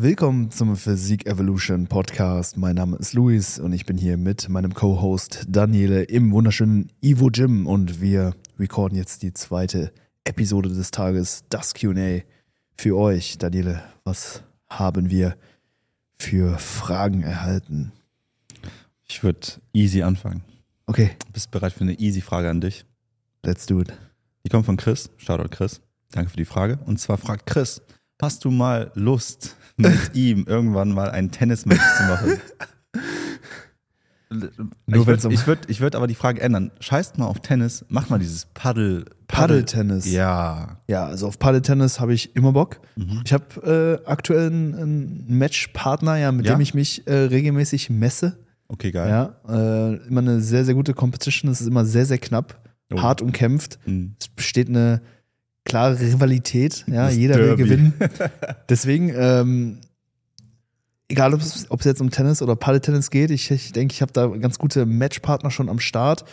Willkommen zum Physik Evolution Podcast. Mein Name ist Luis und ich bin hier mit meinem Co-Host Daniele im wunderschönen Ivo Gym und wir recorden jetzt die zweite Episode des Tages, das QA für euch. Daniele, was haben wir für Fragen erhalten? Ich würde easy anfangen. Okay, Bist du bereit für eine easy Frage an dich? let's do it. Die kommt von Chris. Shoutout Chris. Danke für die Frage. Und zwar fragt Chris, hast du mal Lust, mit ihm irgendwann mal ein Tennismatch zu machen? Nur ich würde ich würd, ich würd aber die Frage ändern. Scheißt mal auf Tennis, mach mal dieses Paddel. Paddeltennis. Ja. Ja, also auf Paddeltennis habe ich immer Bock. Mhm. Ich habe äh, aktuell einen, einen Matchpartner, ja, mit Ja? dem ich mich äh, regelmäßig messe. Okay, geil. Ja, äh, immer eine sehr, sehr gute Competition. Es ist immer sehr, sehr knapp, Oh. hart umkämpft. Mhm. Es besteht eine klare Rivalität. Ja, Das jeder will Derby. gewinnen. Deswegen, ähm, egal ob es, jetzt um Tennis oder Paddeltennis geht, ich, ich denke, ich habe da ganz gute Matchpartner schon am Start.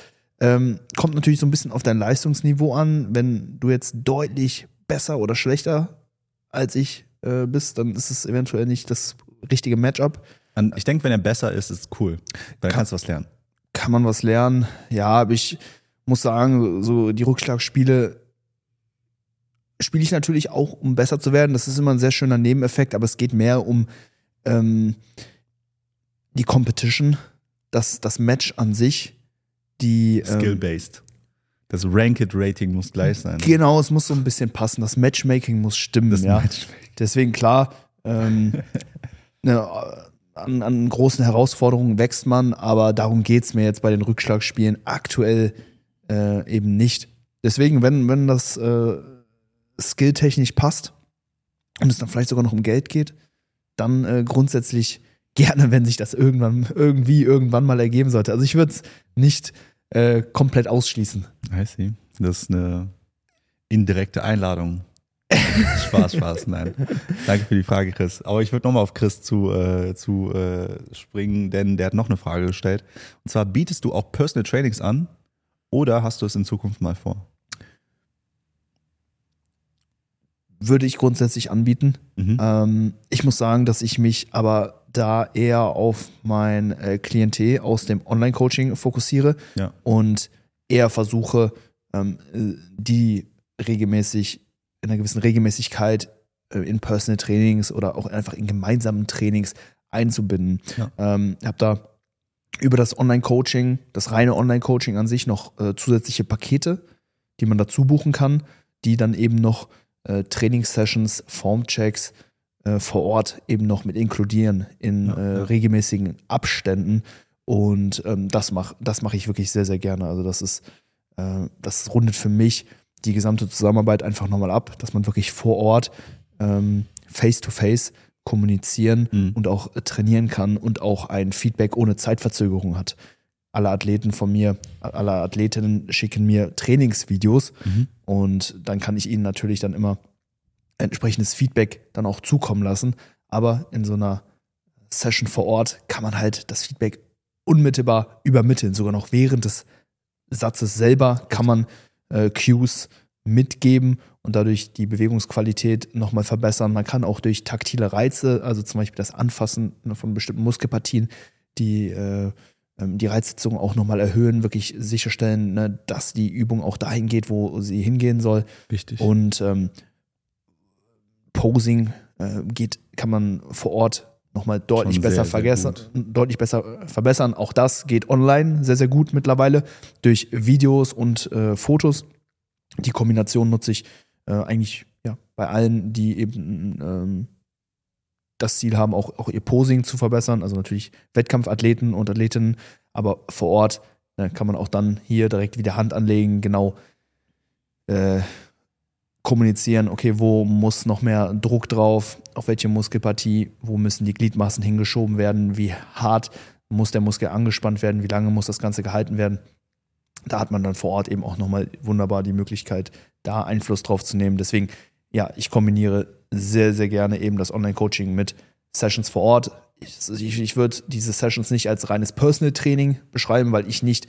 Ähm, kommt natürlich so ein bisschen auf dein Leistungsniveau an. Wenn du jetzt deutlich besser oder schlechter als ich äh, bist, dann ist es eventuell nicht das richtige Matchup. Und Ich denke, wenn er besser ist, ist es cool. Dann Kann- kannst du was lernen. kann man was lernen. Ja, aber ich muss sagen, so die Rückschlagspiele spiele ich natürlich auch, um besser zu werden. Das ist immer ein sehr schöner Nebeneffekt, aber es geht mehr um ähm, die Competition, das, das Match an sich, die ähm, Skill-based. Das Ranked-Rating muss gleich sein. Genau, es muss so ein bisschen passen. Das Matchmaking muss stimmen, Das ja. Match- Deswegen klar, ähm, ne, an, an großen Herausforderungen wächst man, aber darum geht's mir jetzt bei den Rückschlagspielen aktuell äh, eben nicht. Deswegen, wenn, wenn das äh, skilltechnisch passt und es dann vielleicht sogar noch um Geld geht, dann äh, grundsätzlich gerne, wenn sich das irgendwann, irgendwie, irgendwann mal ergeben sollte. Also ich würde es nicht äh, komplett ausschließen. I see. Das ist eine indirekte Einladung. Spaß, Spaß, nein. Danke für die Frage, Chris. Aber ich würde nochmal auf Chris zu, äh, zu äh, springen, denn der hat noch eine Frage gestellt. Und zwar, bietest du auch Personal Trainings an oder hast du es in Zukunft mal vor? Würde ich grundsätzlich anbieten. Mhm. Ähm, ich muss sagen, dass ich mich aber da eher auf mein äh, Klientel aus dem Online-Coaching fokussiere Ja. und eher versuche, ähm, äh, die regelmäßig, in einer gewissen Regelmäßigkeit äh, in Personal Trainings oder auch einfach in gemeinsamen Trainings einzubinden. Ja. Ähm, ich habe da über das Online-Coaching, das reine Online-Coaching an sich noch äh, zusätzliche Pakete, die man dazu buchen kann, die dann eben noch äh, Trainingssessions, Formchecks äh, vor Ort eben noch mit inkludieren in Ja, äh, ja. regelmäßigen Abständen. Und ähm, das mache das mach ich wirklich sehr, sehr gerne. Also das ist, äh, das rundet für mich die gesamte Zusammenarbeit einfach nochmal ab, dass man wirklich vor Ort ähm, face-to-face kommunizieren Mhm. und auch äh, trainieren kann und auch ein Feedback ohne Zeitverzögerung hat. Alle Athleten von mir, alle Athletinnen schicken mir Trainingsvideos Mhm. Und dann kann ich ihnen natürlich dann immer entsprechendes Feedback dann auch zukommen lassen. Aber in so einer Session vor Ort kann man halt das Feedback unmittelbar übermitteln. Sogar noch während des Satzes selber kann man äh, Cues mitgeben und dadurch die Bewegungsqualität nochmal verbessern. Man kann auch durch taktile Reize, also zum Beispiel das Anfassen von bestimmten Muskelpartien, die, äh, die Reizsitzung auch nochmal erhöhen, wirklich sicherstellen, ne, dass die Übung auch dahin geht, wo sie hingehen soll. Wichtig. Und ähm, Posing äh, geht, kann man vor Ort nochmal deutlich Schon besser sehr, sehr vergessen, gut. deutlich besser äh, verbessern. Auch das geht online sehr, sehr gut mittlerweile durch Videos und äh, Fotos. Die Kombination nutze ich äh, eigentlich ja, bei allen, die eben ähm, das Ziel haben, auch, auch ihr Posing zu verbessern. Also natürlich Wettkampfathleten und Athletinnen, aber vor Ort ne, kann man auch dann hier direkt wieder Hand anlegen, genau äh, kommunizieren, okay, wo muss noch mehr Druck drauf, auf welche Muskelpartie, wo müssen die Gliedmaßen hingeschoben werden, wie hart muss der Muskel angespannt werden, wie lange muss das Ganze gehalten werden. Da hat man dann vor Ort eben auch nochmal wunderbar die Möglichkeit, da Einfluss drauf zu nehmen. Deswegen, ja, ich kombiniere sehr, sehr gerne eben das Online-Coaching mit Sessions vor Ort. Ich, ich, würde diese Sessions nicht als reines Personal Training beschreiben, weil ich nicht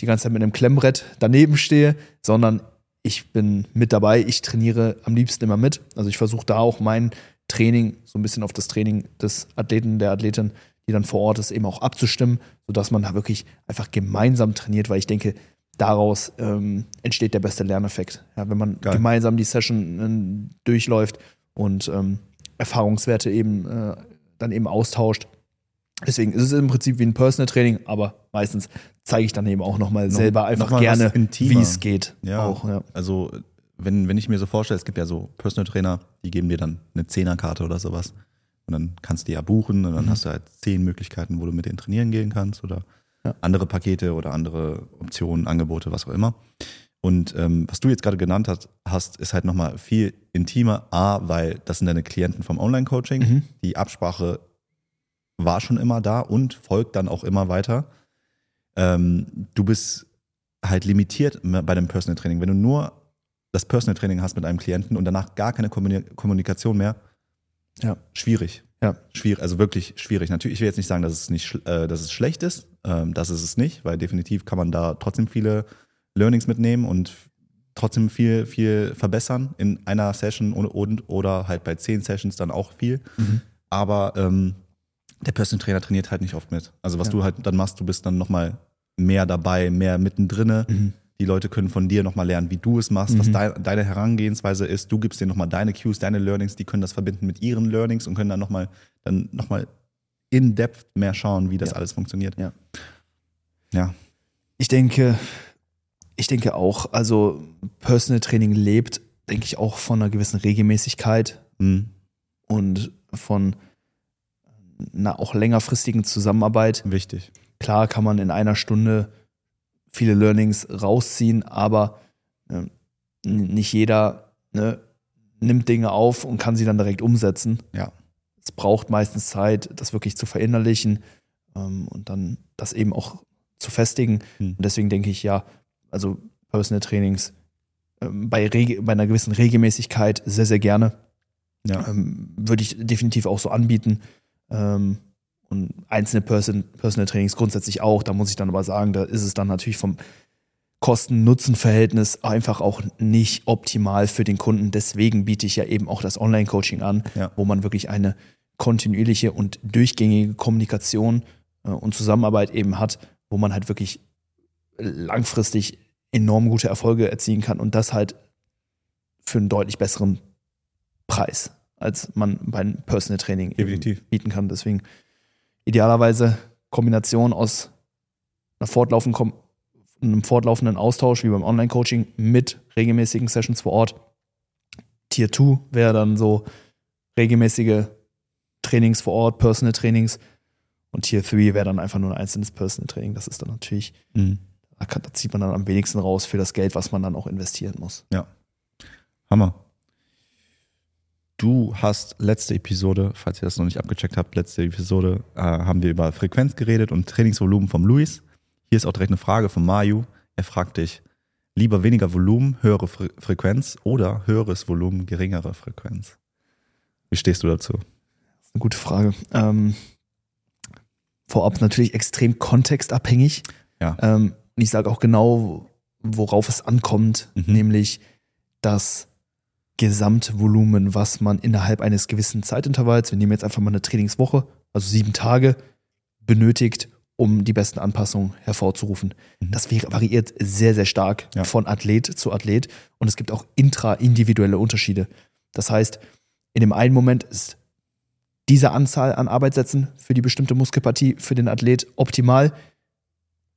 die ganze Zeit mit einem Klemmbrett daneben stehe, sondern ich bin mit dabei. Ich trainiere am liebsten immer mit. Also ich versuche da auch meinen Training, so ein bisschen auf das Training des Athleten, der Athletin, die dann vor Ort ist, eben auch abzustimmen, sodass man da wirklich einfach gemeinsam trainiert, weil ich denke, daraus ähm, entsteht der beste Lerneffekt. Ja, wenn man Geil. gemeinsam die Session äh, durchläuft und ähm, Erfahrungswerte eben äh, dann eben austauscht. Deswegen ist es im Prinzip wie ein Personal Training, aber meistens zeige ich dann eben auch nochmal Noch- selber einfach noch gerne, wie es geht. Ja. Auch, ja. Also, wenn, wenn ich mir so vorstelle, es gibt ja so Personal Trainer, die geben dir dann eine Zehnerkarte oder sowas. Und dann kannst du die ja buchen und dann Mhm. hast du halt zehn Möglichkeiten, wo du mit denen trainieren gehen kannst oder Ja. andere Pakete oder andere Optionen, Angebote, was auch immer. Und ähm, was du jetzt gerade genannt hast, hast ist halt nochmal viel intimer. A, weil das sind deine Klienten vom Online-Coaching. Mhm. Die Absprache war schon immer da und folgt dann auch immer weiter. Ähm, du bist halt limitiert bei dem Personal Training. Wenn du nur das Personal Training hast mit einem Klienten und danach gar keine Kommuni- Kommunikation mehr, Ja. schwierig. Ja. Schwierig, also wirklich schwierig. Natürlich, ich will jetzt nicht sagen, dass es nicht, äh, dass es schlecht ist. Ähm, das ist es nicht, weil definitiv kann man da trotzdem viele Learnings mitnehmen und trotzdem viel, viel verbessern in einer Session und, und oder halt bei zehn Sessions dann auch viel. Mhm. Aber ähm, der Personal Trainer trainiert halt nicht oft mit. Also was Ja. du halt dann machst, du bist dann nochmal mehr dabei, mehr mittendrin. Mhm. Die Leute können von dir nochmal lernen, wie du es machst, was Mhm. dein, deine Herangehensweise ist. Du gibst denen nochmal deine Cues, deine Learnings, die können das verbinden mit ihren Learnings und können dann nochmal dann noch mal in depth mehr schauen, wie das Ja. alles funktioniert. Ja. Ja. Ich denke, ich denke auch, also Personal Training lebt, denke ich, auch von einer gewissen Regelmäßigkeit Mhm. und von einer auch längerfristigen Zusammenarbeit. Wichtig. Klar kann man in einer Stunde viele Learnings rausziehen, aber n- nicht jeder ne, nimmt Dinge auf und kann sie dann direkt umsetzen. Ja. Es braucht meistens Zeit, das wirklich zu verinnerlichen ähm, und dann das eben auch zu festigen. Hm. Und deswegen denke ich, ja, also Personal Trainings ähm, bei, bei einer gewissen Regelmäßigkeit sehr, sehr gerne. Ja. Ähm, würde ich definitiv auch so anbieten. Ähm, und einzelne Person Personal Trainings grundsätzlich auch. Da muss ich dann aber sagen, da ist es dann natürlich vom Kosten-Nutzen-Verhältnis einfach auch nicht optimal für den Kunden. Deswegen biete ich ja eben auch das Online-Coaching an, Ja. wo man wirklich eine kontinuierliche und durchgängige Kommunikation äh, und Zusammenarbeit eben hat, wo man halt wirklich langfristig enorm gute Erfolge erzielen kann und das halt für einen deutlich besseren Preis, als man beim Personal Training bieten kann. Deswegen idealerweise Kombination aus einer fortlaufenden, Kom- einem fortlaufenden Austausch wie beim Online-Coaching mit regelmäßigen Sessions vor Ort. Tier 2 wäre dann so regelmäßige Trainings vor Ort, Personal Trainings. Und Tier 3 wäre dann einfach nur ein einzelnes Personal Training. Das ist dann natürlich, Mhm. da, kann, da zieht man dann am wenigsten raus für das Geld, was man dann auch investieren muss. Hammer. Du hast letzte Episode, falls ihr das noch nicht abgecheckt habt, letzte Episode äh, haben wir über Frequenz geredet und Trainingsvolumen vom Luis. Hier ist auch direkt eine Frage von Mayu. Er fragt dich, lieber weniger Volumen, höhere Fre Frequenz oder höheres Volumen, geringere Frequenz? Wie stehst du dazu? Das ist eine gute Frage. Ähm, vorab natürlich extrem kontextabhängig. Ja. Ähm, ich sage auch genau, worauf es ankommt, Mhm. nämlich das Gesamtvolumen, was man innerhalb eines gewissen Zeitintervalls, wir nehmen jetzt einfach mal eine Trainingswoche, also sieben Tage, benötigt, um die besten Anpassungen hervorzurufen. Mhm. Das variiert sehr, sehr stark Ja. von Athlet zu Athlet und es gibt auch intra-individuelle Unterschiede. Das heißt, in dem einen Moment ist diese Anzahl an Arbeitssätzen für die bestimmte Muskelpartie für den Athlet optimal.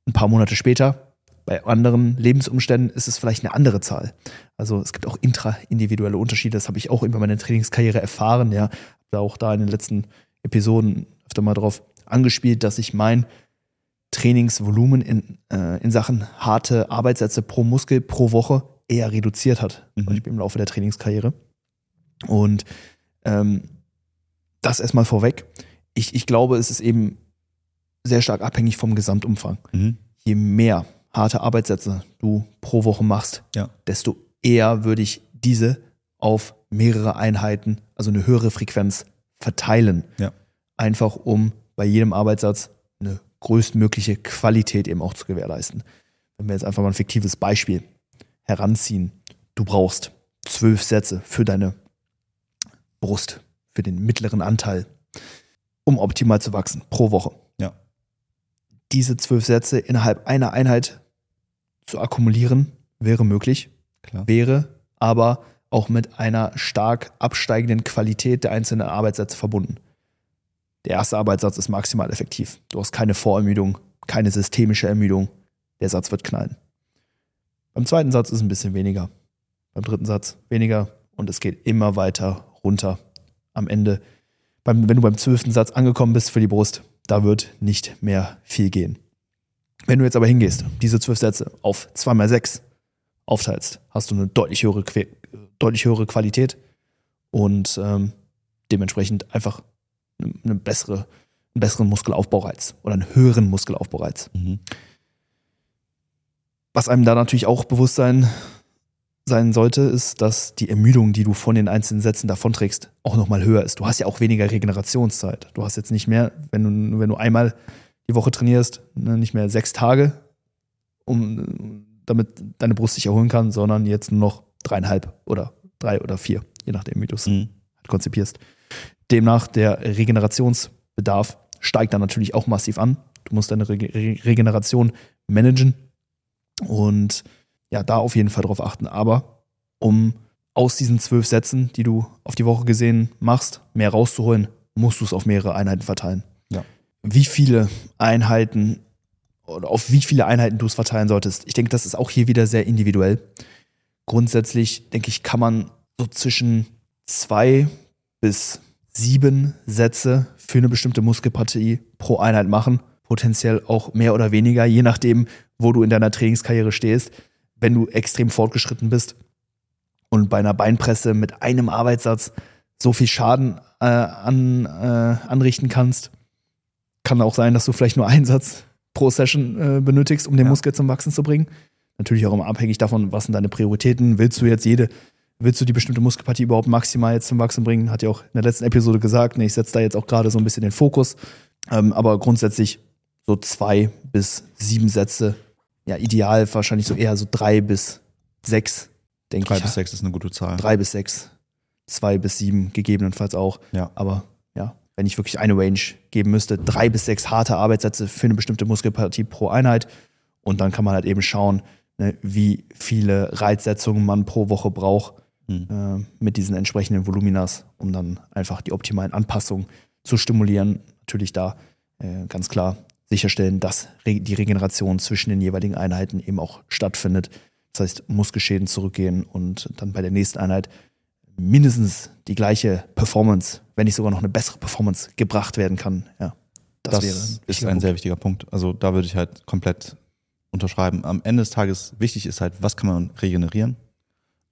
Ein paar Monate später, bei anderen Lebensumständen, ist es vielleicht eine andere Zahl. Also es gibt auch intra-individuelle Unterschiede. Das habe ich auch über meine Trainingskarriere erfahren. Ja, habe da auch da in den letzten Episoden öfter mal drauf angespielt, dass ich mein Trainingsvolumen in, äh, in Sachen harte Arbeitssätze pro Muskel pro Woche eher reduziert hat, Mhm. zum Beispiel im Laufe der Trainingskarriere. Und ähm, das erstmal vorweg. Ich, ich glaube, es ist eben sehr stark abhängig vom Gesamtumfang. Mhm. Je mehr harte Arbeitssätze du pro Woche machst, Ja. desto eher würde ich diese auf mehrere Einheiten, also eine höhere Frequenz verteilen. Ja. Einfach um bei jedem Arbeitssatz eine größtmögliche Qualität eben auch zu gewährleisten. Wenn wir jetzt einfach mal ein fiktives Beispiel heranziehen. Du brauchst zwölf Sätze für deine Brust, für den mittleren Anteil, um optimal zu wachsen pro Woche. Ja. Diese zwölf Sätze innerhalb einer Einheit zu akkumulieren, wäre möglich, Klar. wäre aber auch mit einer stark absteigenden Qualität der einzelnen Arbeitssätze verbunden. Der erste Arbeitssatz ist maximal effektiv. Du hast keine Vorermüdung, keine systemische Ermüdung. Der Satz wird knallen. Beim zweiten Satz ist es ein bisschen weniger. Beim dritten Satz weniger und es geht immer weiter runter. Am Ende, beim, wenn du beim zwölften Satz angekommen bist für die Brust, da wird nicht mehr viel gehen. Wenn du jetzt aber hingehst, diese zwölf Sätze auf 2 mal 6 aufteilst, hast du eine deutlich höhere, Que- deutlich höhere Qualität und ähm, dementsprechend einfach eine, eine bessere, einen besseren Muskelaufbaureiz oder einen höheren Muskelaufbaureiz. Mhm. Was einem da natürlich auch bewusst sein, sein sollte, ist, dass die Ermüdung, die du von den einzelnen Sätzen davonträgst, auch nochmal höher ist. Du hast ja auch weniger Regenerationszeit. Du hast jetzt nicht mehr, wenn du, wenn du einmal die Woche trainierst, ne, nicht mehr sechs Tage, um damit deine Brust sich erholen kann, sondern jetzt nur noch dreieinhalb oder drei oder vier, je nachdem, wie du es Mhm. konzipierst. Demnach der Regenerationsbedarf steigt dann natürlich auch massiv an. Du musst deine Rege Re Regeneration managen und ja, da auf jeden Fall drauf achten. Aber um aus diesen zwölf Sätzen, die du auf die Woche gesehen machst, mehr rauszuholen, musst du es auf mehrere Einheiten verteilen. Wie viele Einheiten oder auf wie viele Einheiten du es verteilen solltest, ich denke, das ist auch hier wieder sehr individuell. Grundsätzlich, denke ich, kann man so zwischen zwei bis sieben Sätze für eine bestimmte Muskelpartie pro Einheit machen. Potenziell auch mehr oder weniger, je nachdem, wo du in deiner Trainingskarriere stehst. Wenn du extrem fortgeschritten bist und bei einer Beinpresse mit einem Arbeitssatz so viel Schaden äh, an, äh, anrichten kannst, kann auch sein, dass du vielleicht nur einen Satz pro Session äh, benötigst, um den Ja. Muskel zum Wachsen zu bringen. Natürlich auch immer abhängig davon, was sind deine Prioritäten. Willst du jetzt jede, willst du die bestimmte Muskelpartie überhaupt maximal jetzt zum Wachsen bringen? Hat ja auch in der letzten Episode gesagt. Ne, ich setze da jetzt auch gerade so ein bisschen den Fokus. Ähm, aber grundsätzlich so zwei bis sieben Sätze. Ja, ideal wahrscheinlich so eher so drei bis sechs, denke Drei ich. bis sechs ist eine gute Zahl. Drei bis sechs. Zwei bis sieben gegebenenfalls auch. Ja. Aber wenn ich wirklich eine Range geben müsste, drei bis sechs harte Arbeitssätze für eine bestimmte Muskelpartie pro Einheit. Und dann kann man halt eben schauen, ne, wie viele Reizsetzungen man pro Woche braucht Mhm. äh, mit diesen entsprechenden Voluminas, um dann einfach die optimalen Anpassungen zu stimulieren. Natürlich da äh, ganz klar sicherstellen, dass re die Regeneration zwischen den jeweiligen Einheiten eben auch stattfindet. Das heißt, Muskelschäden zurückgehen und dann bei der nächsten Einheit mindestens die gleiche Performance, wenn nicht sogar noch eine bessere Performance gebracht werden kann. Ja, Das, wäre ist wichtiger ein Punkt. sehr wichtiger Punkt. Also da würde ich halt komplett unterschreiben. Am Ende des Tages wichtig ist halt, was kann man regenerieren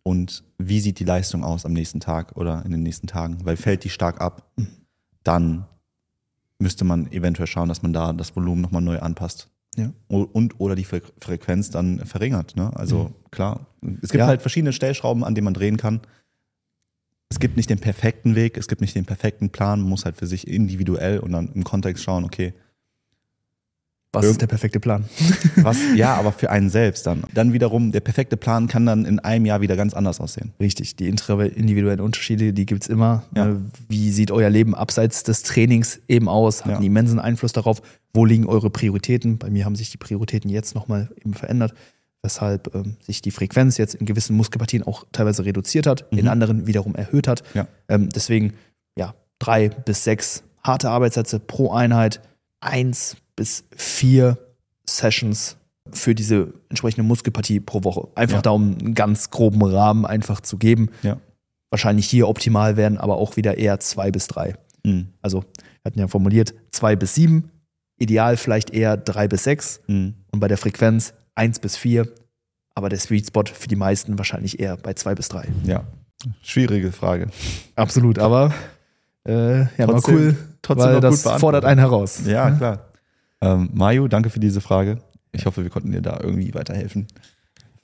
und wie sieht die Leistung aus am nächsten Tag oder in den nächsten Tagen, weil fällt die stark ab, Mhm. dann müsste man eventuell schauen, dass man da das Volumen nochmal neu anpasst. Ja. Und oder die Fre Frequenz dann verringert. Ne? Also klar, es gibt Ja. halt verschiedene Stellschrauben, an denen man drehen kann. Es gibt nicht den perfekten Weg, es gibt nicht den perfekten Plan, man muss halt für sich individuell und dann im Kontext schauen, okay, Was ist der perfekte Plan? was, ja, aber für einen selbst dann. Dann wiederum, der perfekte Plan kann dann in einem Jahr wieder ganz anders aussehen. Richtig, die individuellen Unterschiede, die gibt's immer. Ja. Äh, Wie sieht euer Leben abseits des Trainings eben aus? Hat Ja. einen immensen Einfluss darauf, wo liegen eure Prioritäten? Bei mir haben sich die Prioritäten jetzt nochmal eben verändert, weshalb ähm, sich die Frequenz jetzt in gewissen Muskelpartien auch teilweise reduziert hat, in Mhm. anderen wiederum erhöht hat. Ja. Ähm, deswegen, ja, drei bis sechs harte Arbeitssätze pro Einheit, eins bis vier Sessions für diese entsprechende Muskelpartie pro Woche. Einfach Ja. da, um einen ganz groben Rahmen einfach zu geben. Ja. Wahrscheinlich hier optimal werden, aber auch wieder eher zwei bis drei. Mhm. Also, wir hatten ja formuliert zwei bis sieben, ideal vielleicht eher drei bis sechs Mhm. und bei der Frequenz eins bis vier, aber der Sweet Spot für die meisten wahrscheinlich eher bei zwei bis drei. Ja. Schwierige Frage. Absolut, aber äh, ja, Trotzdem- cool, trotzdem weil das fordert einen heraus. Ja, klar. Ähm, Mayu, danke für diese Frage. Ich hoffe, wir konnten dir da irgendwie weiterhelfen.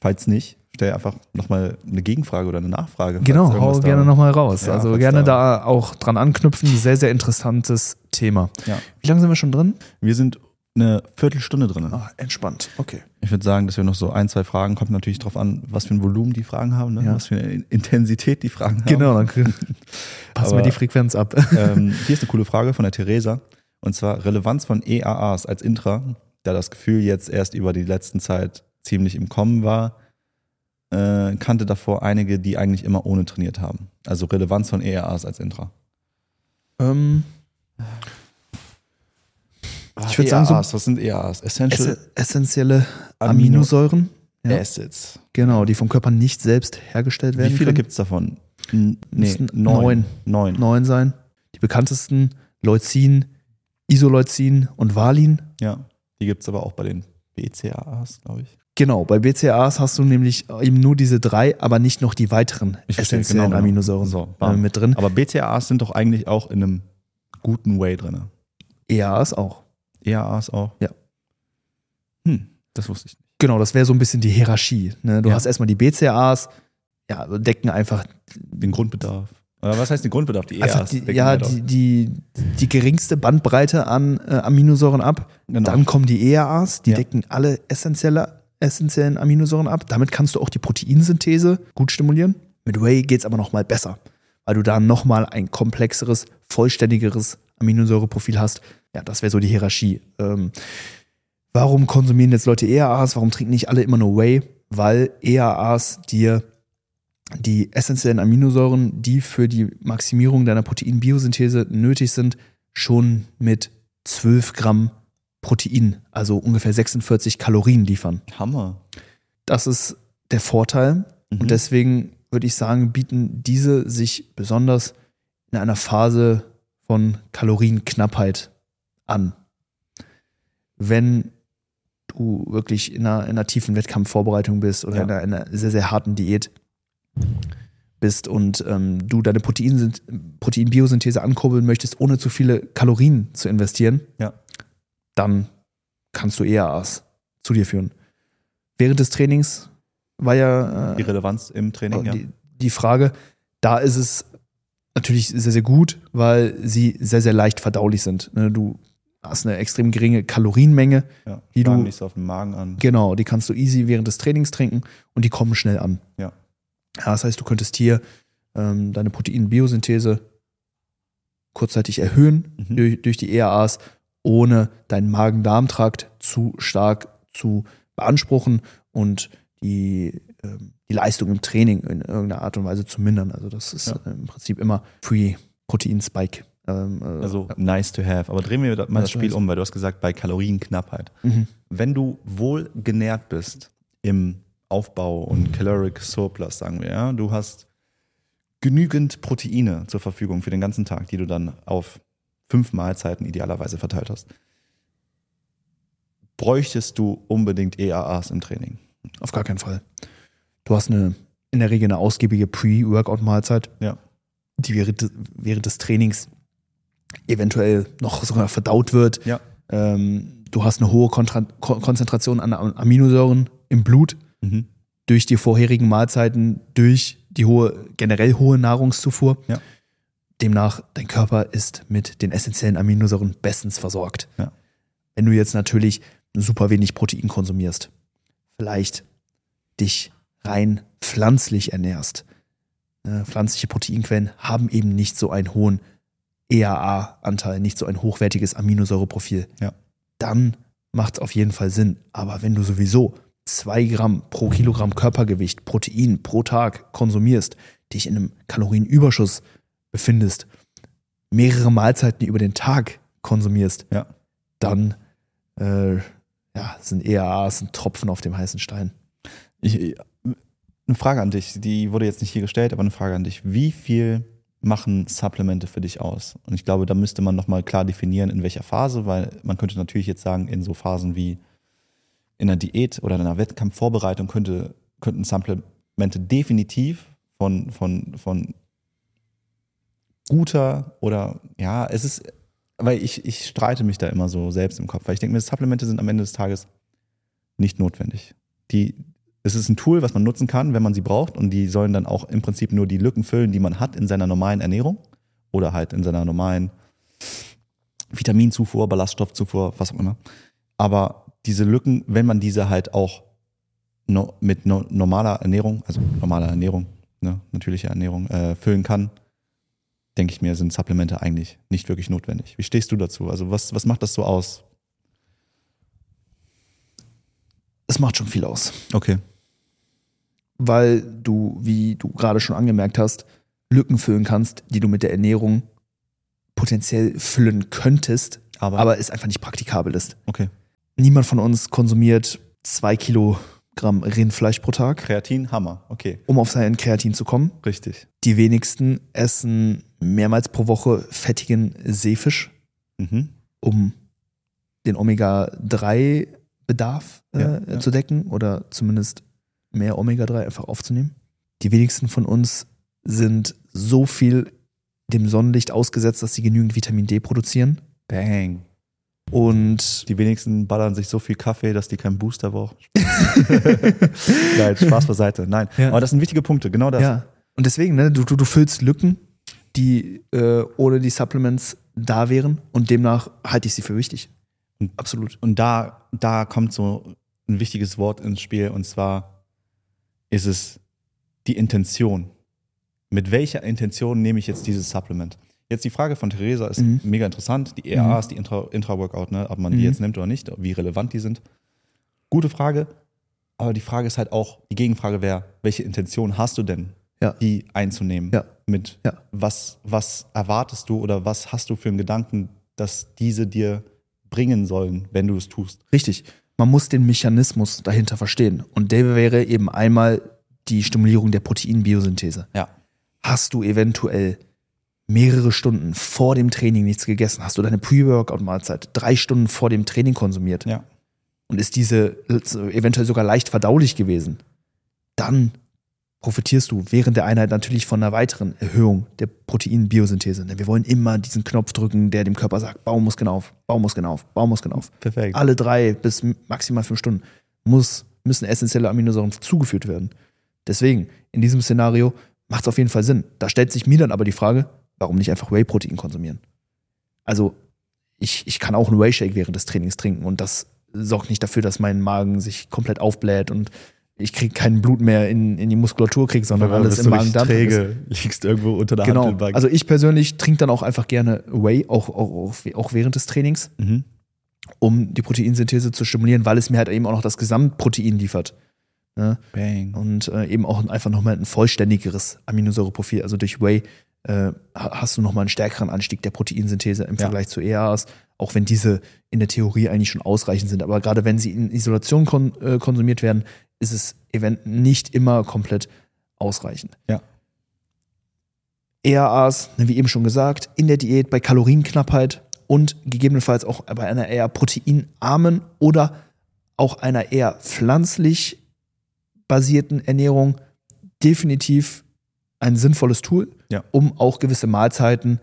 Falls nicht, stell einfach nochmal eine Gegenfrage oder eine Nachfrage. Genau, hau gerne nochmal raus. Ja, also gerne da- da auch dran anknüpfen. Sehr, sehr interessantes Thema. Ja. Wie lange sind wir schon drin? Wir sind eine Viertelstunde drin. Ah, entspannt. Okay. Ich würde sagen, dass wir noch so ein, zwei Fragen, kommt natürlich drauf an, was für ein Volumen die Fragen haben, ne? Ja. was für eine Intensität die Fragen haben. Genau, dann passen wir die Frequenz ab. ähm, hier ist eine coole Frage von der Theresa. Und zwar Relevanz von EAAs als Intra, da das Gefühl jetzt erst über die letzten Zeit ziemlich im Kommen war, äh, kannte davor einige, die eigentlich immer ohne trainiert haben. Also Relevanz von EAAs als Intra. ähm, Ich würd sagen, so- EAAs, was sind EAAs? Essential ess essentielle Amino- Aminosäuren, ja. Acids. genau, die vom Körper nicht selbst hergestellt werden. Wie viele gibt es davon? N nee, neun. Neun. Neun sein. Die bekanntesten Leucin, Isoleucin und Valin. Ja. Die gibt es aber auch bei den BCAAs, glaube ich. Genau, bei BCAAs hast du nämlich eben nur diese drei, aber nicht noch die weiteren Ich essentiellen genau, genau. Aminosäuren So, äh, mit drin. Aber BCAAs sind doch eigentlich auch in einem guten Way drin. EAAs auch. EAAs auch? Ja. Hm, das wusste ich nicht. Genau, das wäre so ein bisschen die Hierarchie. Ne? Du Ja. hast erstmal die BCAAs, ja, decken einfach, Den Grundbedarf. Oder was heißt den Grundbedarf? Die EAAs. die, decken ja, die, die, die geringste Bandbreite an äh, Aminosäuren ab. Genau. Dann kommen die EAAs, die Ja. decken alle essentielle, essentiellen Aminosäuren ab. Damit kannst du auch die Proteinsynthese gut stimulieren. Mit Whey geht es aber nochmal besser, weil du da nochmal ein komplexeres, vollständigeres Aminosäureprofil hast. Ja, das wäre so die Hierarchie. Ähm, warum konsumieren jetzt Leute EAAs? Warum trinken nicht alle immer nur Whey? Weil EAAs dir die essentiellen Aminosäuren, die für die Maximierung deiner Proteinbiosynthese nötig sind, schon mit 12 Gramm Protein, also ungefähr 46 Kalorien liefern. Hammer. Das ist der Vorteil. Mhm. Und deswegen würde ich sagen, bieten diese sich besonders in einer Phase von Kalorienknappheit an. Wenn du wirklich in einer, in einer tiefen Wettkampfvorbereitung bist oder Ja. in, einer, in einer sehr, sehr harten Diät bist und ähm, du deine Protein, Proteinbiosynthese ankurbeln möchtest, ohne zu viele Kalorien zu investieren, Ja. dann kannst du EAAs zu dir führen. Während des Trainings war ja Die äh, Relevanz im Training, ja. die, die Frage, da ist es natürlich sehr, sehr gut, weil sie sehr, sehr leicht verdaulich sind. Ne, Du hast eine extrem geringe Kalorienmenge. ja. die du- nicht so auf den Magen an. Genau, die kannst du easy während des Trainings trinken und die kommen schnell an. Ja. Ja, das heißt, du könntest hier ähm, deine Proteinbiosynthese kurzzeitig erhöhen Mhm. durch, durch die EAAs, ohne deinen Magen-Darm-Trakt zu stark zu beanspruchen und die, ähm, die Leistung im Training in irgendeiner Art und Weise zu mindern. Also das ist Ja. äh, im Prinzip immer Free-Protein-Spike. Ähm, äh, Also nice to have. Aber drehen wir mal das to Spiel have. um, weil du hast gesagt, bei Kalorienknappheit. Mhm. Wenn du wohl genährt bist im Aufbau und Caloric Surplus, sagen wir, ja, du hast genügend Proteine zur Verfügung für den ganzen Tag, die du dann auf fünf Mahlzeiten idealerweise verteilt hast. Bräuchtest du unbedingt EAAs im Training? Auf gar keinen Fall. Du hast eine, in der Regel eine ausgiebige Pre-Workout-Mahlzeit, Ja. die während, während des Trainings eventuell noch sogar verdaut wird. Ja. Ähm, du hast eine hohe Kontra Kon Konzentration an Am- Aminosäuren im Blut Mhm. durch die vorherigen Mahlzeiten, durch die hohe, generell hohe Nahrungszufuhr. Ja. Demnach, dein Körper ist mit den essentiellen Aminosäuren bestens versorgt. Ja. Wenn du jetzt natürlich super wenig Protein konsumierst, vielleicht dich rein pflanzlich ernährst, äh, pflanzliche Proteinquellen haben eben nicht so einen hohen EAA-Anteil, nicht so ein hochwertiges Aminosäureprofil. Ja. Dann macht es auf jeden Fall Sinn. Aber wenn du sowieso zwei Gramm pro Kilogramm Körpergewicht Protein pro Tag konsumierst, dich in einem Kalorienüberschuss befindest, mehrere Mahlzeiten über den Tag konsumierst, Ja. dann äh, ja, sind EAAs ein Tropfen auf dem heißen Stein. Ich, eine Frage an dich, die wurde jetzt nicht hier gestellt, aber eine Frage an dich. Wie viel machen Supplemente für dich aus? Und ich glaube, da müsste man nochmal klar definieren, in welcher Phase, weil man könnte natürlich jetzt sagen, in so Phasen wie in einer Diät oder in einer Wettkampfvorbereitung könnte, könnten Supplemente definitiv von, von, von guter oder ja, es ist, weil ich, ich streite mich da immer so selbst im Kopf, weil ich denke mir, Supplemente sind am Ende des Tages nicht notwendig. Die, es ist ein Tool, was man nutzen kann, wenn man sie braucht und die sollen dann auch im Prinzip nur die Lücken füllen, die man hat in seiner normalen Ernährung oder halt in seiner normalen Vitaminzufuhr, Ballaststoffzufuhr, was auch immer. Aber diese Lücken, wenn man diese halt auch no, mit no, normaler Ernährung, also normaler Ernährung, ne, natürlicher Ernährung, äh, füllen kann, denke ich mir, sind Supplemente eigentlich nicht wirklich notwendig. Wie stehst du dazu? Also was, was macht das so aus? Es macht schon viel aus. Okay. Weil du, wie du gerade schon angemerkt hast, Lücken füllen kannst, die du mit der Ernährung potenziell füllen könntest, Aber, aber es einfach nicht praktikabel ist. okay. Niemand von uns konsumiert zwei Kilogramm Rindfleisch pro Tag, Kreatin, Hammer. Okay. um auf sein Kreatin zu kommen. Richtig. Die wenigsten essen mehrmals pro Woche fettigen Seefisch, Mhm. um den Omega-3-Bedarf äh, Ja, ja. zu decken oder zumindest mehr Omega-3 einfach aufzunehmen. Die wenigsten von uns sind so viel dem Sonnenlicht ausgesetzt, dass sie genügend Vitamin D produzieren. Bang. Und Die wenigsten ballern sich so viel Kaffee, dass die keinen Booster brauchen. Nein, Spaß beiseite. Nein. Ja. Aber das sind wichtige Punkte, genau das. ja, und deswegen, ne, du, du, du füllst Lücken, die äh, ohne die Supplements da wären und demnach halte ich sie für wichtig. Absolut. Und da, da kommt so ein wichtiges Wort ins Spiel und zwar ist es die Intention. Mit welcher Intention nehme ich jetzt dieses Supplement? Jetzt die Frage von Theresa ist Mhm. mega interessant. Die ERAs, die Intra- Intra-Workout, ne, ob man die Mhm. jetzt nimmt oder nicht, wie relevant die sind. Gute Frage. Aber die Frage ist halt auch, die Gegenfrage wäre, welche Intention hast du denn, Ja. die einzunehmen? Ja. Mit Ja. was, was erwartest du oder was hast du für einen Gedanken, dass diese dir bringen sollen, wenn du es tust? Richtig. Man muss den Mechanismus dahinter verstehen. Und der wäre eben einmal die Stimulierung der Proteinbiosynthese. Ja. Hast du eventuell mehrere Stunden vor dem Training nichts gegessen? Hast du deine Pre-Workout-Mahlzeit drei Stunden vor dem Training konsumiert? Ja. Und ist diese eventuell sogar leicht verdaulich gewesen? Dann profitierst du während der Einheit natürlich von einer weiteren Erhöhung der Proteinbiosynthese. Denn wir wollen immer diesen Knopf drücken, der dem Körper sagt, Baumuskeln auf, Baumuskeln auf, Baumuskeln auf Perfekt. alle drei bis maximal fünf Stunden muss, müssen essentielle Aminosäuren zugeführt werden. Deswegen, in diesem Szenario macht es auf jeden Fall Sinn. Da stellt sich mir dann aber die Frage, warum nicht einfach Whey-Protein konsumieren? Also, ich, ich kann auch einen Whey-Shake während des Trainings trinken und das sorgt nicht dafür, dass mein Magen sich komplett aufbläht und ich kriege kein Blut mehr in, in die Muskulatur kriege, sondern Weil alles im Magen-Darm. liegst irgendwo unter der Genau. Handelbank. Also ich persönlich trinke dann auch einfach gerne Whey, auch, auch, auch, während des Trainings mhm. um die Proteinsynthese zu stimulieren, weil es mir halt eben auch noch das Gesamtprotein liefert. Ne? Bang. Und äh, eben auch einfach nochmal ein vollständigeres Aminosäureprofil. Also durch Whey äh, ha- hast du nochmal einen stärkeren Anstieg der Proteinsynthese im Ja. Vergleich zu EAAs, auch wenn diese in der Theorie eigentlich schon ausreichend sind. Aber gerade wenn sie in Isolation kon äh, konsumiert werden, ist es event nicht immer komplett ausreichend. Ja. EAAs, ne, wie eben schon gesagt, in der Diät bei Kalorienknappheit und gegebenenfalls auch bei einer eher proteinarmen oder auch einer eher pflanzlich basierten Ernährung definitiv ein sinnvolles Tool, Ja. um auch gewisse Mahlzeiten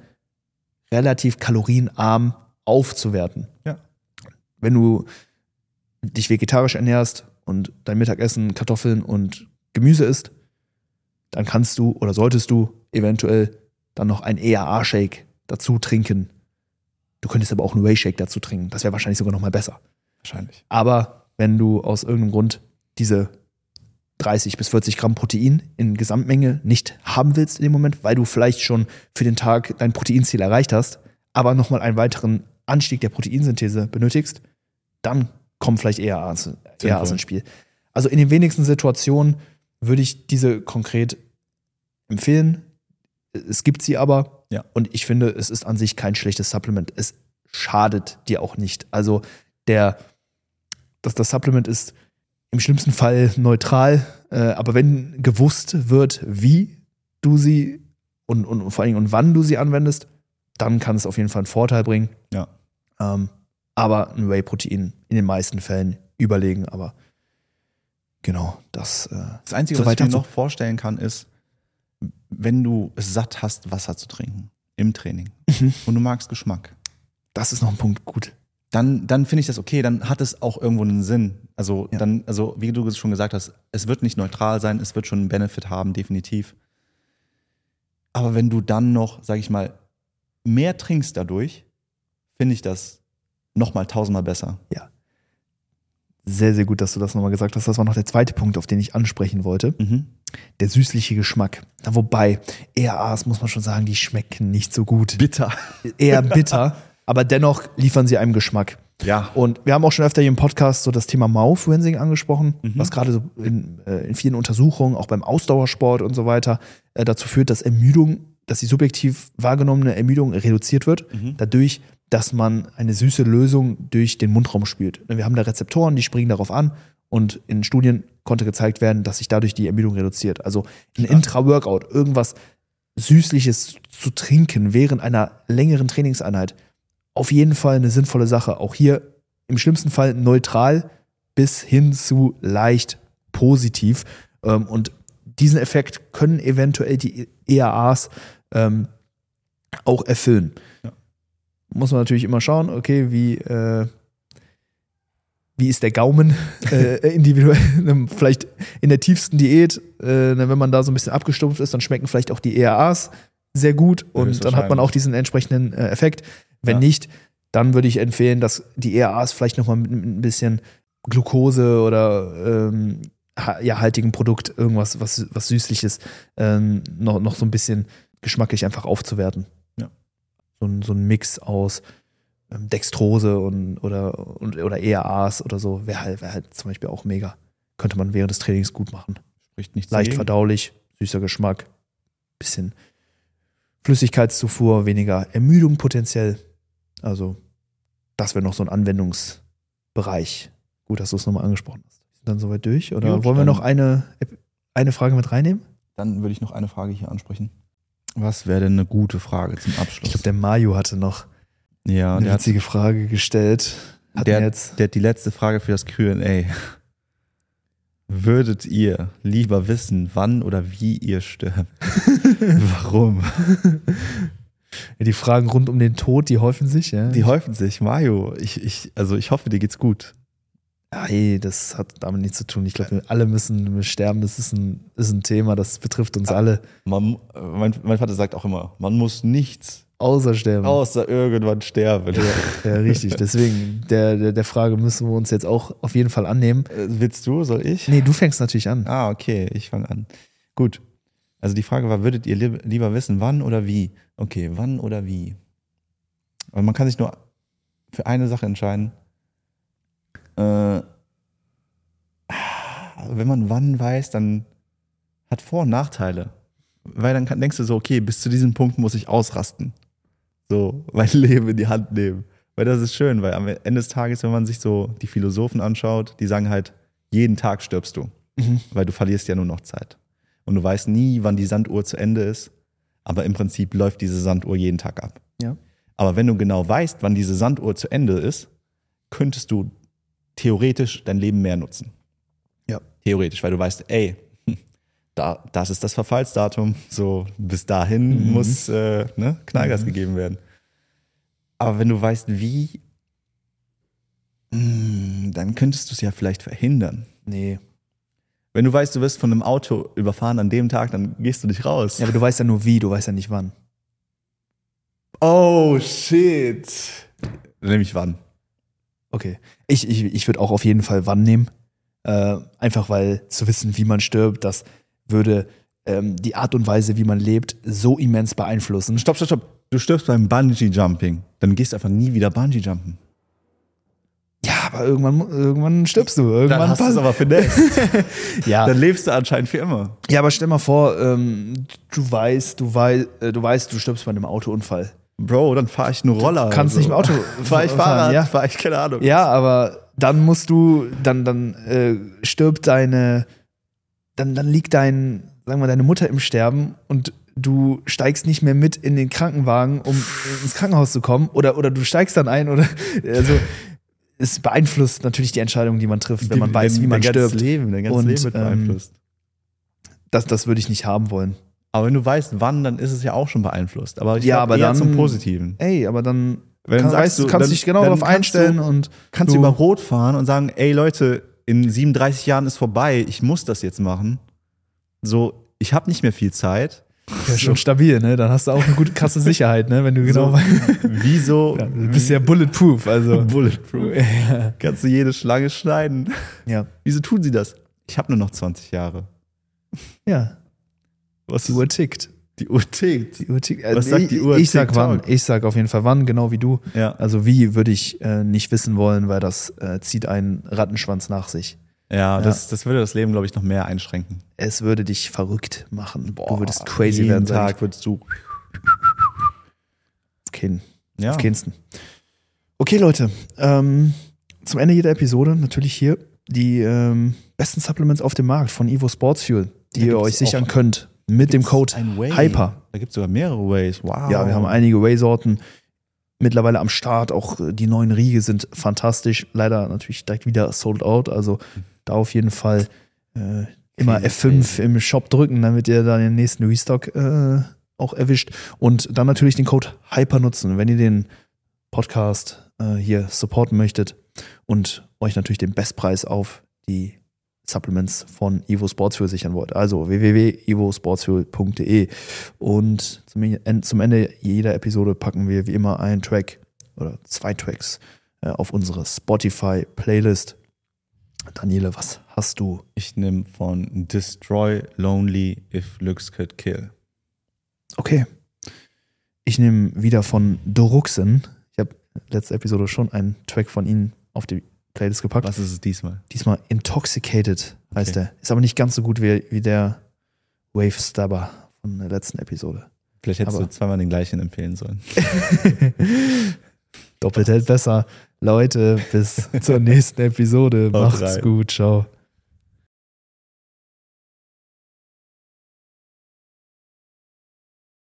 relativ kalorienarm aufzuwerten. Ja. Wenn du dich vegetarisch ernährst und dein Mittagessen Kartoffeln und Gemüse isst, dann kannst du oder solltest du eventuell dann noch ein EAA-Shake dazu trinken. Du könntest aber auch einen Whey-Shake dazu trinken. Das wäre wahrscheinlich sogar noch mal besser. Wahrscheinlich. Aber wenn du aus irgendeinem Grund diese 30 bis 40 Gramm Protein in Gesamtmenge nicht haben willst in dem Moment, weil du vielleicht schon für den Tag dein Proteinziel erreicht hast, aber nochmal einen weiteren Anstieg der Proteinsynthese benötigst, dann kommen vielleicht eher ERAs, ERAs ins Spiel. Also in den wenigsten Situationen würde ich diese konkret empfehlen. Es gibt sie aber Ja. und ich finde, es ist an sich kein schlechtes Supplement. Es schadet dir auch nicht. Also der, das, das Supplement ist im schlimmsten Fall neutral, äh, aber wenn gewusst wird, wie du sie und, und vor allem und wann du sie anwendest, dann kann es auf jeden Fall einen Vorteil bringen. Ja. Ähm, aber ein Whey-Protein in den meisten Fällen überlegen, aber genau, das. Äh, Das Einzige, was ich mir noch vorstellen kann, ist, wenn du es satt hast, Wasser zu trinken im Training Mhm. und du magst Geschmack, das ist noch ein Punkt gut. dann, dann finde ich das okay, dann hat es auch irgendwo einen Sinn. Also Ja. dann, also wie du es schon gesagt hast, es wird nicht neutral sein, es wird schon einen Benefit haben, definitiv. Aber wenn du dann noch, sag ich mal, mehr trinkst dadurch, finde ich das nochmal tausendmal besser. Sehr, sehr gut, dass du das nochmal gesagt hast. Das war noch der zweite Punkt, auf den ich ansprechen wollte. Mhm. Der süßliche Geschmack. Wobei, ERAs muss man schon sagen, die schmecken nicht so gut. Bitter. Eher bitter, aber dennoch liefern sie einem Geschmack. Ja. Und wir haben auch schon öfter hier im Podcast so das Thema Mouth-Rinsing angesprochen, was gerade so in, äh, in vielen Untersuchungen, auch beim Ausdauersport und so weiter, äh, dazu führt, dass Ermüdung, dass die subjektiv wahrgenommene Ermüdung reduziert wird, dadurch, dass man eine süße Lösung durch den Mundraum spült. Wir haben da Rezeptoren, die springen darauf an und in Studien konnte gezeigt werden, dass sich dadurch die Ermüdung reduziert. Also ein Intra-Workout, irgendwas Süßliches zu trinken während einer längeren Trainingseinheit, auf jeden Fall eine sinnvolle Sache. Auch hier im schlimmsten Fall neutral bis hin zu leicht positiv. Ähm, Und diesen Effekt können eventuell die EAAs ähm, auch erfüllen. Ja. Muss man natürlich immer schauen, okay, wie, äh, wie ist der Gaumen äh, individuell, Ähm, vielleicht in der tiefsten Diät, äh, wenn man da so ein bisschen abgestumpft ist, dann schmecken vielleicht auch die EAAs sehr gut und dann hat man auch diesen entsprechenden äh, Effekt. Wenn Ja. nicht, dann würde ich empfehlen, dass die EAAs vielleicht nochmal mit, mit ein bisschen Glucose oder ähm, ja, haltigen Produkt, irgendwas, was, was Süßliches, ähm, noch, noch so ein bisschen geschmacklich einfach aufzuwerten. Ja. So, ein, so ein Mix aus ähm, Dextrose und, oder, und, oder EAAs oder so wäre halt, wär halt zum Beispiel auch mega. Könnte man während des Trainings gut machen. Spricht nichts Leicht dagegen. verdaulich, süßer Geschmack, bisschen Flüssigkeitszufuhr, weniger Ermüdung potenziell. Also, das wäre noch so ein Anwendungsbereich. Gut, dass du es nochmal angesprochen hast. Sind dann soweit durch? Oder Gut, wollen wir noch eine, eine Frage mit reinnehmen? Dann würde ich noch eine Frage hier ansprechen. Was wäre denn eine gute Frage zum Ich Abschluss? glaube, der Mario hatte noch ja, eine der hat, witzige Frage gestellt. Hat der, jetzt. der hat die letzte Frage für das QA. Würdet ihr lieber wissen, wann oder wie ihr stirbt? Warum? Ja, die Fragen rund um den Tod, die häufen sich, ja. Die häufen sich. Mario, ich, ich, also ich hoffe, dir geht's gut. Ja, hey, das hat damit nichts zu tun. Ich glaube, wir alle müssen sterben. Das ist ein, ist ein Thema, das betrifft uns alle. Man, mein, mein Vater sagt auch immer, man muss nichts Außer sterben. außer irgendwann sterben. Ja, richtig. Deswegen, der, der, der Frage müssen wir uns jetzt auch auf jeden Fall annehmen. Äh, Willst du, soll ich? Nee, du fängst natürlich an. Ah, okay, ich fange an. Gut. Also die Frage war, würdet ihr lieb- lieber wissen, wann oder wie? Okay, wann oder wie? Aber man kann sich nur für eine Sache entscheiden. Äh, wenn man wann weiß, dann hat Vor- und Nachteile. Weil dann kann, denkst du so, okay, bis zu diesem Punkt muss ich ausrasten. So, mein Leben in die Hand nehmen. Weil das ist schön, weil am Ende des Tages, wenn man sich so die Philosophen anschaut, die sagen halt, jeden Tag stirbst du weil du verlierst ja nur noch Zeit. Und du weißt nie, wann die Sanduhr zu Ende ist, aber im Prinzip läuft diese Sanduhr jeden Tag ab. Ja. Aber wenn du genau weißt, wann diese Sanduhr zu Ende ist, könntest du theoretisch dein Leben mehr nutzen. Ja. Theoretisch, weil du weißt, ey, da, das ist das Verfallsdatum, so bis dahin Mhm. muss äh, ne, Knallgas gegeben werden. Aber wenn du weißt, wie, mh, dann könntest du es ja vielleicht verhindern. Nee. Wenn du weißt, du wirst von einem Auto überfahren an dem Tag, dann gehst du nicht raus. Ja, aber du weißt ja nur wie, du weißt ja nicht wann. Oh, shit. Nämlich wann? Okay. Ich, ich, ich würde auch auf jeden Fall wann nehmen. Äh, einfach weil zu wissen, wie man stirbt, das würde ähm, die Art und Weise, wie man lebt, so immens beeinflussen. Stopp, stopp, stopp. Du stirbst beim Bungee-Jumping. Dann gehst du einfach nie wieder Bungee-Jumpen. Ja, aber irgendwann, irgendwann stirbst du. Irgendwann Dann hast du es aber finesse. ja. Dann lebst du anscheinend für immer. ja, aber stell mal vor, ähm, du weißt, du weißt, äh, du weißt, du stirbst bei einem Autounfall. Bro, dann fahre ich nur Roller. kannst nicht im Auto Fahr ich fahren, Fahrrad, ja. fahr ich keine Ahnung. Ja, aber dann musst du, dann, dann äh, stirbt deine, dann, dann liegt dein, sagen wir, deine Mutter im Sterben und du steigst nicht mehr mit in den Krankenwagen, um ins Krankenhaus zu kommen, oder, oder du steigst dann ein, oder also es beeinflusst natürlich die Entscheidung, die man trifft, wenn man weiß, wie man stirbt. Leben, dein ganzes Und, Leben wird ähm, beeinflusst. Das, das würde ich nicht haben wollen. Aber wenn du weißt, wann, dann ist es ja auch schon beeinflusst. Aber ich Ja, aber eher dann- zum Positiven. Ey, aber dann Wenn kann, weißt, du, kannst dann- dich genau darauf einstellen du- und Kannst du- du über Rot fahren und sagen, ey Leute, in 37 Jahren ist vorbei, ich muss das jetzt machen. So, ich habe nicht mehr viel Zeit. Ja, schon stabil, ne? Dann hast du auch eine gute, krasse Sicherheit, ne? Wenn du genau So, weißt. Wieso? Ja, du bist ja bulletproof, also. Bulletproof. ja. Kannst du jede Schlange schneiden. ja. Wieso tun sie das? Ich habe nur noch 20 Jahre. Ja, Was die Uhr tickt. Die Uhr tickt. Die Uhr tickt. Äh, Was sagt die Uhr? Ich sag wann. Ich sag auf jeden Fall wann, genau wie du. Ja. Also wie würde ich äh, nicht wissen wollen, weil das äh, zieht einen Rattenschwanz nach sich. Ja, Das, das würde das Leben, glaube ich, noch mehr einschränken. Es würde dich verrückt machen. du würdest crazy jeden werden. sag Tag würdest du. ich. Kein, Ja. Auf kehensten. Okay, Leute. Ähm, zum Ende jeder Episode natürlich hier die ähm, besten Supplements auf dem Markt von Evo Sports Fuel, die ihr euch sichern könnt mit dem Code. Hyper. Da gibt es sogar mehrere Ways. Wow. Ja, wir haben einige Whey-Sorten mittlerweile am Start. Auch äh, die neuen Riege sind fantastisch. Leider natürlich direkt wieder sold out. Also da auf jeden Fall äh, immer Crazy, F5 crazy. im Shop drücken, damit ihr dann den nächsten Restock äh, auch erwischt. Und dann natürlich den Code Hyper nutzen, wenn ihr den Podcast äh, hier supporten möchtet und euch natürlich den Bestpreis auf die Supplements von Evo Sportsfuel sichern wollt. Also www.evosportsfuel.de und zum Ende jeder Episode packen wir wie immer einen Track oder zwei Tracks äh, auf unsere Spotify-Playlist. Daniele, was hast du? Ich nehme von Destroy Lonely If Looks Could Kill. Okay. Ich nehme wieder von Doruxen. Ich habe letzte Episode schon einen Track von ihnen auf die Playlist gepackt. Was ist es diesmal? Diesmal Intoxicated heißt Okay. der. Ist aber nicht ganz so gut wie, wie der Wave Stabber von der letzten Episode. Vielleicht hättest Aber- du zweimal den gleichen empfehlen sollen. Doppelt hält besser. Leute, bis zur nächsten Episode. Macht's gut. Ciao.